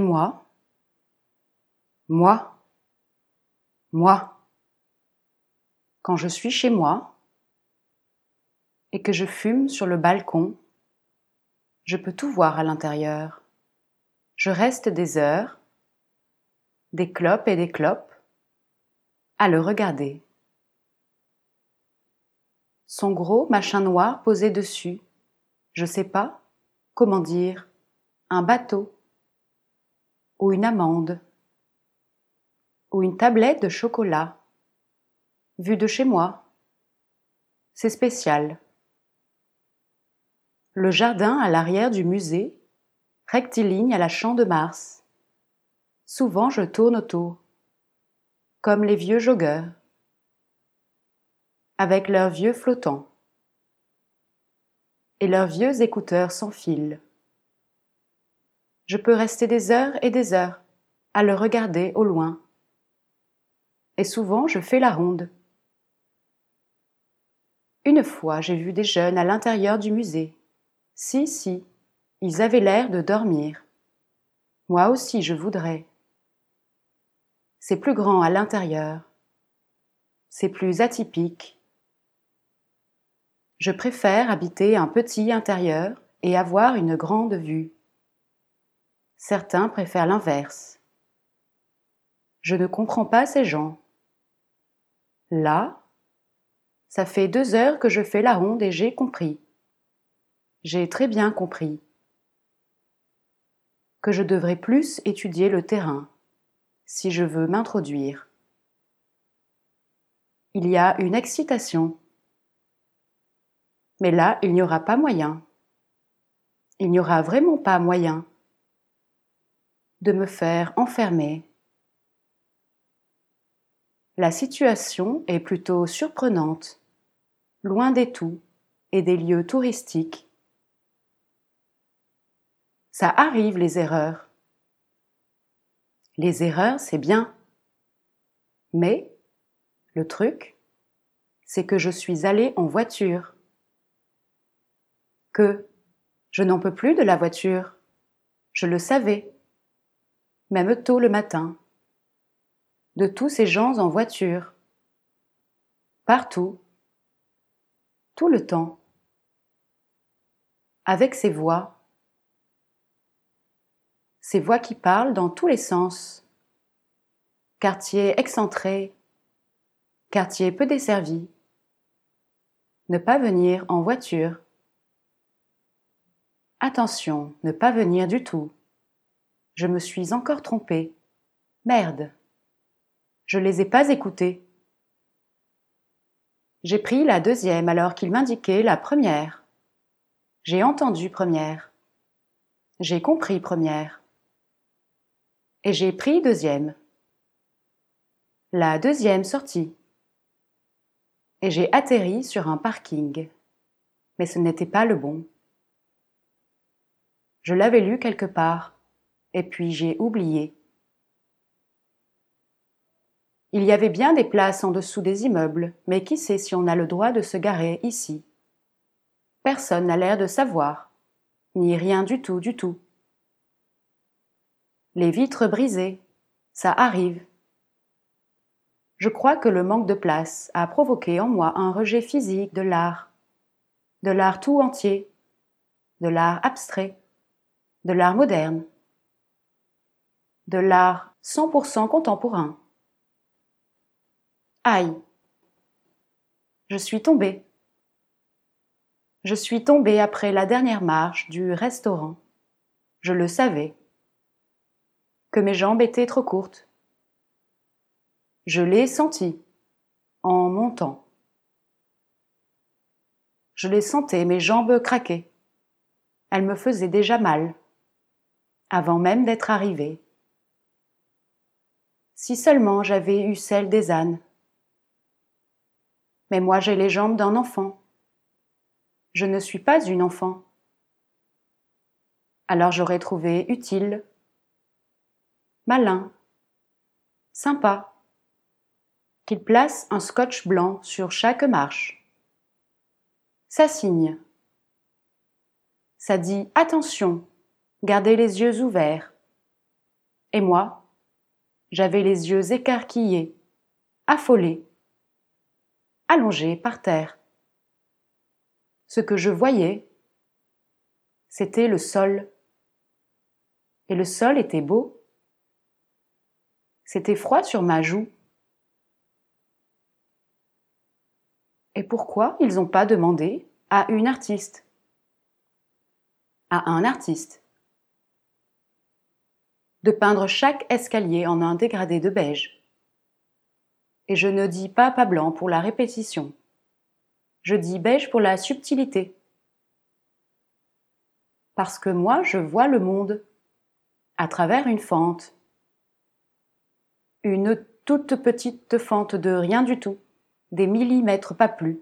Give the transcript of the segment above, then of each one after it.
Moi. Moi. Moi. Quand je suis chez moi et que je fume sur le balcon, je peux tout voir à l'intérieur. Je reste des heures, des clopes et des clopes, à le regarder. Son gros machin noir posé dessus, je sais pas, comment dire, un bateau, ou une amande, ou une tablette de chocolat, vue de chez moi. C'est spécial. Le jardin à l'arrière du musée, rectiligne à la champ de Mars. Souvent je tourne autour, comme les vieux jogueurs, avec leurs vieux flottants et leurs vieux écouteurs sans fil. Je peux rester des heures et des heures à le regarder au loin. Et souvent je fais la ronde. Une fois j'ai vu des jeunes à l'intérieur du musée. Si, si, ils avaient l'air de dormir. Moi aussi je voudrais. C'est plus grand à l'intérieur. C'est plus atypique. Je préfère habiter un petit intérieur et avoir une grande vue. Certains préfèrent l'inverse. Je ne comprends pas ces gens. Là, ça fait deux heures que je fais la ronde et j'ai compris. J'ai très bien compris que je devrais plus étudier le terrain si je veux m'introduire. Il y a une excitation. Mais là, il n'y aura pas moyen. Il n'y aura vraiment pas moyen de me faire enfermer. La situation est plutôt surprenante, loin des tout et des lieux touristiques ça arrive les erreurs. Les erreurs, c'est bien. Mais le truc, c'est que je suis allée en voiture. Que je n'en peux plus de la voiture. Je le savais. Même tôt le matin. De tous ces gens en voiture. Partout. Tout le temps. Avec ces voix ces voix qui parlent dans tous les sens. Quartier excentré, quartier peu desservi. Ne pas venir en voiture. Attention, ne pas venir du tout. Je me suis encore trompée. Merde. Je les ai pas écoutés. J'ai pris la deuxième alors qu'il m'indiquait la première. J'ai entendu première. J'ai compris première et j'ai pris deuxième. La deuxième sortie. Et j'ai atterri sur un parking. Mais ce n'était pas le bon. Je l'avais lu quelque part, et puis j'ai oublié. Il y avait bien des places en dessous des immeubles, mais qui sait si on a le droit de se garer ici? Personne n'a l'air de savoir, ni rien du tout du tout. Les vitres brisées, ça arrive. Je crois que le manque de place a provoqué en moi un rejet physique de l'art, de l'art tout entier, de l'art abstrait, de l'art moderne, de l'art 100% contemporain. Aïe. Je suis tombée. Je suis tombée après la dernière marche du restaurant. Je le savais que mes jambes étaient trop courtes. Je l'ai senti en montant. Je les sentais, mes jambes craquer. Elles me faisaient déjà mal, avant même d'être arrivée. Si seulement j'avais eu celle des ânes. Mais moi j'ai les jambes d'un enfant. Je ne suis pas une enfant. Alors j'aurais trouvé utile malin, sympa, qu'il place un scotch blanc sur chaque marche. Ça signe. Ça dit attention, gardez les yeux ouverts. Et moi, j'avais les yeux écarquillés, affolés, allongés par terre. Ce que je voyais, c'était le sol. Et le sol était beau. C'était froid sur ma joue. Et pourquoi ils n'ont pas demandé à une artiste? À un artiste de peindre chaque escalier en un dégradé de beige. Et je ne dis pas pas blanc pour la répétition. Je dis beige pour la subtilité. Parce que moi, je vois le monde à travers une fente. Une toute petite fente de rien du tout, des millimètres pas plus.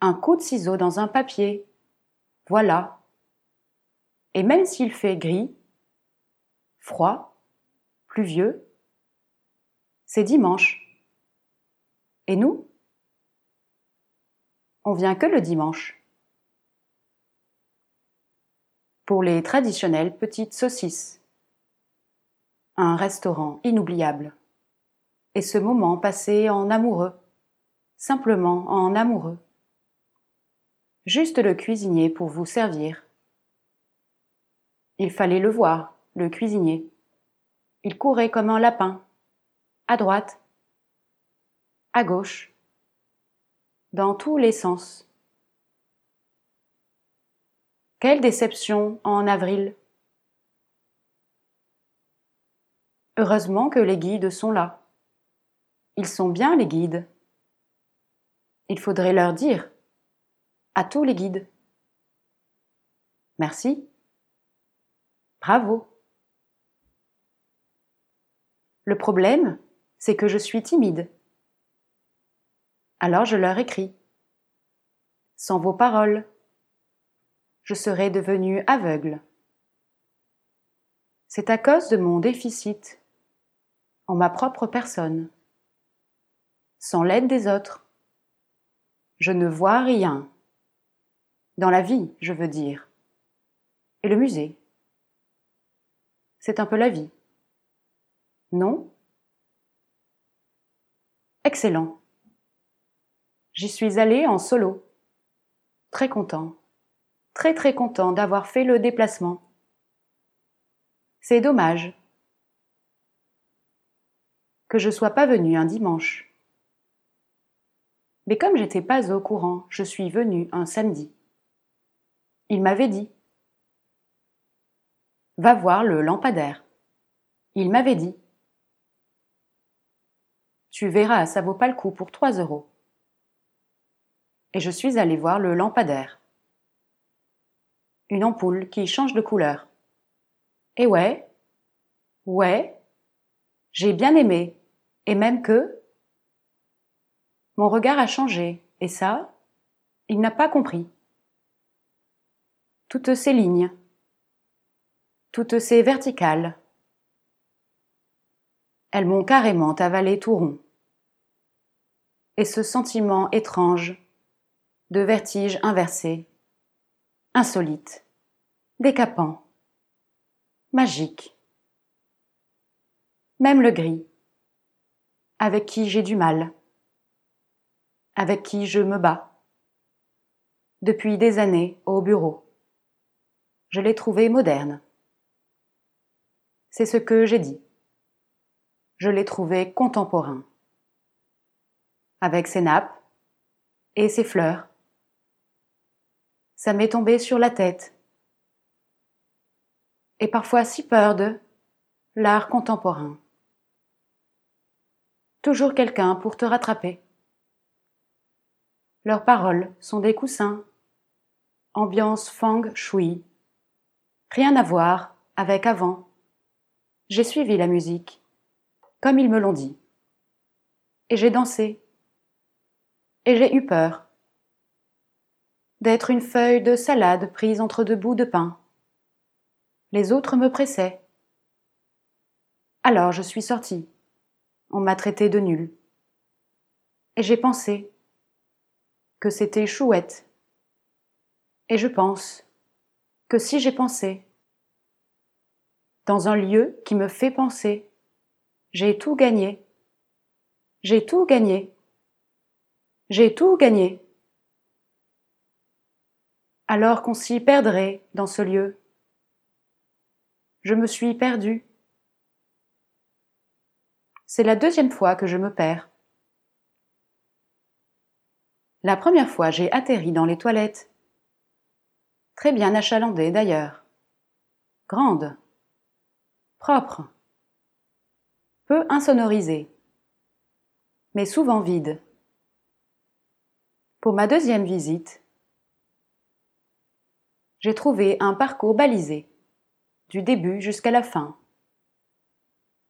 Un coup de ciseau dans un papier. Voilà. Et même s'il fait gris, froid, pluvieux. C'est dimanche. Et nous On vient que le dimanche. Pour les traditionnelles petites saucisses. Un restaurant inoubliable. Et ce moment passé en amoureux. Simplement en amoureux. Juste le cuisinier pour vous servir. Il fallait le voir le cuisinier. Il courait comme un lapin, à droite, à gauche, dans tous les sens. Quelle déception en avril. Heureusement que les guides sont là. Ils sont bien les guides. Il faudrait leur dire, à tous les guides. Merci. Bravo. Le problème, c'est que je suis timide. Alors je leur écris. Sans vos paroles, je serais devenu aveugle. C'est à cause de mon déficit en ma propre personne. Sans l'aide des autres, je ne vois rien. Dans la vie, je veux dire. Et le musée. C'est un peu la vie. Non Excellent. J'y suis allé en solo. Très content. Très très content d'avoir fait le déplacement. C'est dommage que je sois pas venu un dimanche. Mais comme j'étais pas au courant, je suis venu un samedi. Il m'avait dit Va voir le lampadaire. Il m'avait dit tu verras, ça vaut pas le coup pour trois euros. Et je suis allée voir le lampadaire. Une ampoule qui change de couleur. Et ouais, ouais, j'ai bien aimé, et même que mon regard a changé, et ça, il n'a pas compris. Toutes ces lignes, toutes ces verticales, elles m'ont carrément avalé tout rond et ce sentiment étrange de vertige inversé, insolite, décapant, magique. Même le gris, avec qui j'ai du mal, avec qui je me bats. Depuis des années au bureau, je l'ai trouvé moderne. C'est ce que j'ai dit. Je l'ai trouvé contemporain avec ses nappes et ses fleurs. Ça m'est tombé sur la tête. Et parfois si peur de l'art contemporain. Toujours quelqu'un pour te rattraper. Leurs paroles sont des coussins. Ambiance fang shui. Rien à voir avec avant. J'ai suivi la musique, comme ils me l'ont dit. Et j'ai dansé et j'ai eu peur d'être une feuille de salade prise entre deux bouts de pain. Les autres me pressaient. Alors je suis sortie. On m'a traité de nulle. Et j'ai pensé que c'était chouette. Et je pense que si j'ai pensé dans un lieu qui me fait penser. J'ai tout gagné. J'ai tout gagné. J'ai tout gagné. Alors qu'on s'y perdrait dans ce lieu. Je me suis perdu. C'est la deuxième fois que je me perds. La première fois, j'ai atterri dans les toilettes. Très bien achalandée d'ailleurs. Grande. Propre. Peu insonorisée. Mais souvent vide. Pour ma deuxième visite, j'ai trouvé un parcours balisé, du début jusqu'à la fin.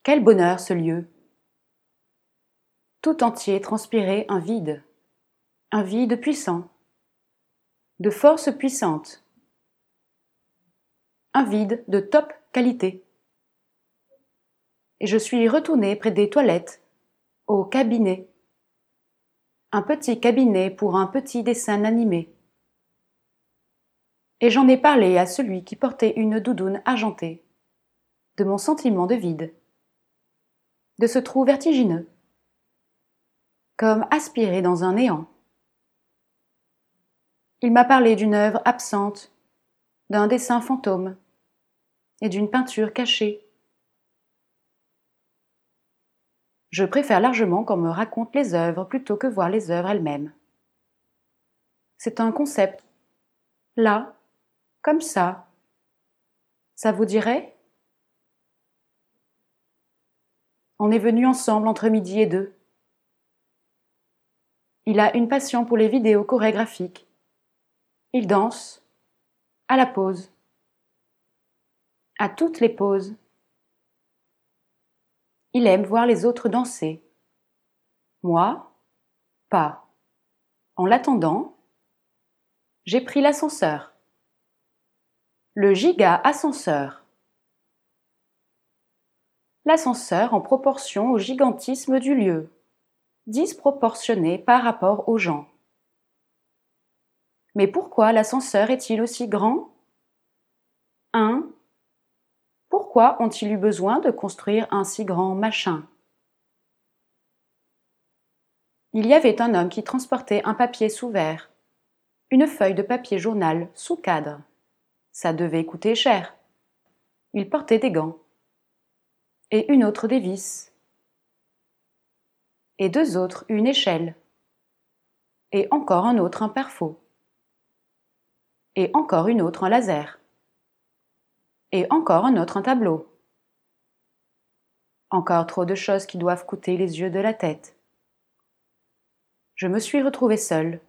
Quel bonheur ce lieu Tout entier transpirait un vide, un vide puissant, de force puissante, un vide de top qualité. Et je suis retourné près des toilettes, au cabinet un petit cabinet pour un petit dessin animé. Et j'en ai parlé à celui qui portait une doudoune argentée, de mon sentiment de vide, de ce trou vertigineux, comme aspiré dans un néant. Il m'a parlé d'une œuvre absente, d'un dessin fantôme et d'une peinture cachée Je préfère largement qu'on me raconte les œuvres plutôt que voir les œuvres elles-mêmes. C'est un concept. Là, comme ça. Ça vous dirait? On est venus ensemble entre midi et deux. Il a une passion pour les vidéos chorégraphiques. Il danse. À la pause. À toutes les pauses. Il aime voir les autres danser. Moi, pas. En l'attendant, j'ai pris l'ascenseur. Le giga ascenseur. L'ascenseur en proportion au gigantisme du lieu, disproportionné par rapport aux gens. Mais pourquoi l'ascenseur est-il aussi grand? Un, pourquoi ont-ils eu besoin de construire un si grand machin? Il y avait un homme qui transportait un papier sous verre, une feuille de papier journal sous cadre. Ça devait coûter cher. Il portait des gants. Et une autre des vis. Et deux autres une échelle. Et encore un autre un perfo. Et encore une autre un laser et encore un autre tableau. Encore trop de choses qui doivent coûter les yeux de la tête. Je me suis retrouvée seule.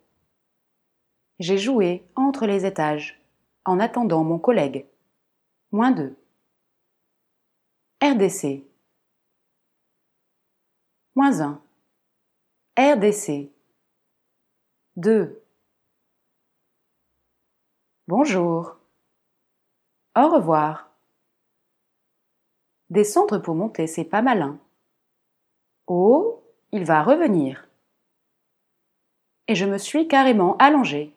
J'ai joué entre les étages, en attendant mon collègue. Moins deux. RDC. Moins un. RDC. Deux. Bonjour. Au revoir. Descendre pour monter, c'est pas malin. Oh, il va revenir. Et je me suis carrément allongée.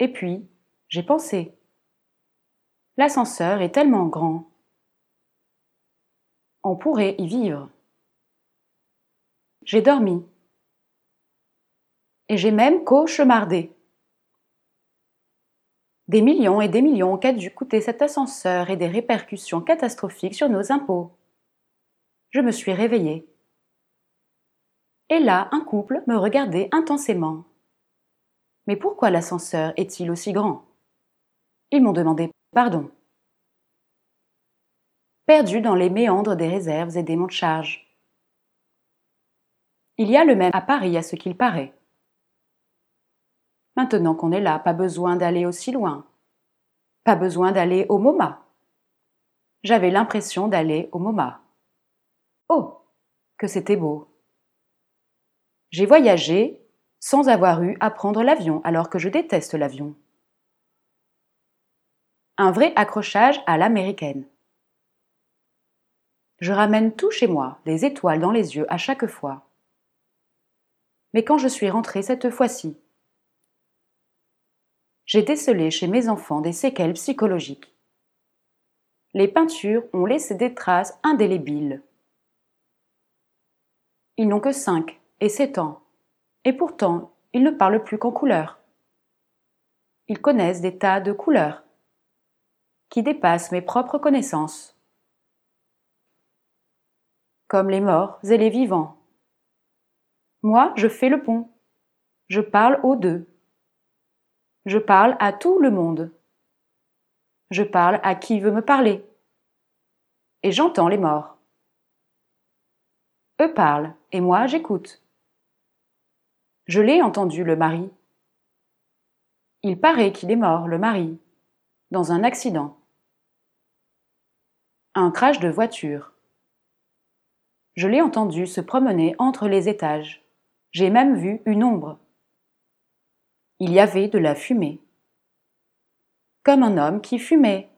Et puis, j'ai pensé. L'ascenseur est tellement grand. On pourrait y vivre. J'ai dormi. Et j'ai même cauchemardé. Des millions et des millions qu'a dû coûter cet ascenseur et des répercussions catastrophiques sur nos impôts. Je me suis réveillée. Et là, un couple me regardait intensément. Mais pourquoi l'ascenseur est-il aussi grand? Ils m'ont demandé pardon. Perdu dans les méandres des réserves et des monts de charge. Il y a le même à Paris à ce qu'il paraît. Maintenant qu'on est là, pas besoin d'aller aussi loin. Pas besoin d'aller au MoMA. J'avais l'impression d'aller au MoMA. Oh, que c'était beau. J'ai voyagé sans avoir eu à prendre l'avion alors que je déteste l'avion. Un vrai accrochage à l'américaine. Je ramène tout chez moi, les étoiles dans les yeux à chaque fois. Mais quand je suis rentrée cette fois-ci, j'ai décelé chez mes enfants des séquelles psychologiques. Les peintures ont laissé des traces indélébiles. Ils n'ont que cinq et sept ans, et pourtant ils ne parlent plus qu'en couleurs. Ils connaissent des tas de couleurs qui dépassent mes propres connaissances, comme les morts et les vivants. Moi, je fais le pont. Je parle aux deux. Je parle à tout le monde. Je parle à qui veut me parler. Et j'entends les morts. Eux parlent, et moi j'écoute. Je l'ai entendu, le mari. Il paraît qu'il est mort, le mari, dans un accident. Un crash de voiture. Je l'ai entendu se promener entre les étages. J'ai même vu une ombre. Il y avait de la fumée. Comme un homme qui fumait,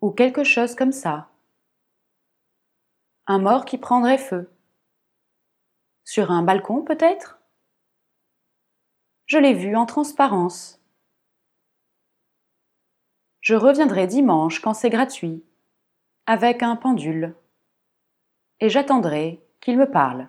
ou quelque chose comme ça. Un mort qui prendrait feu. Sur un balcon peut-être? Je l'ai vu en transparence. Je reviendrai dimanche quand c'est gratuit, avec un pendule, et j'attendrai qu'il me parle.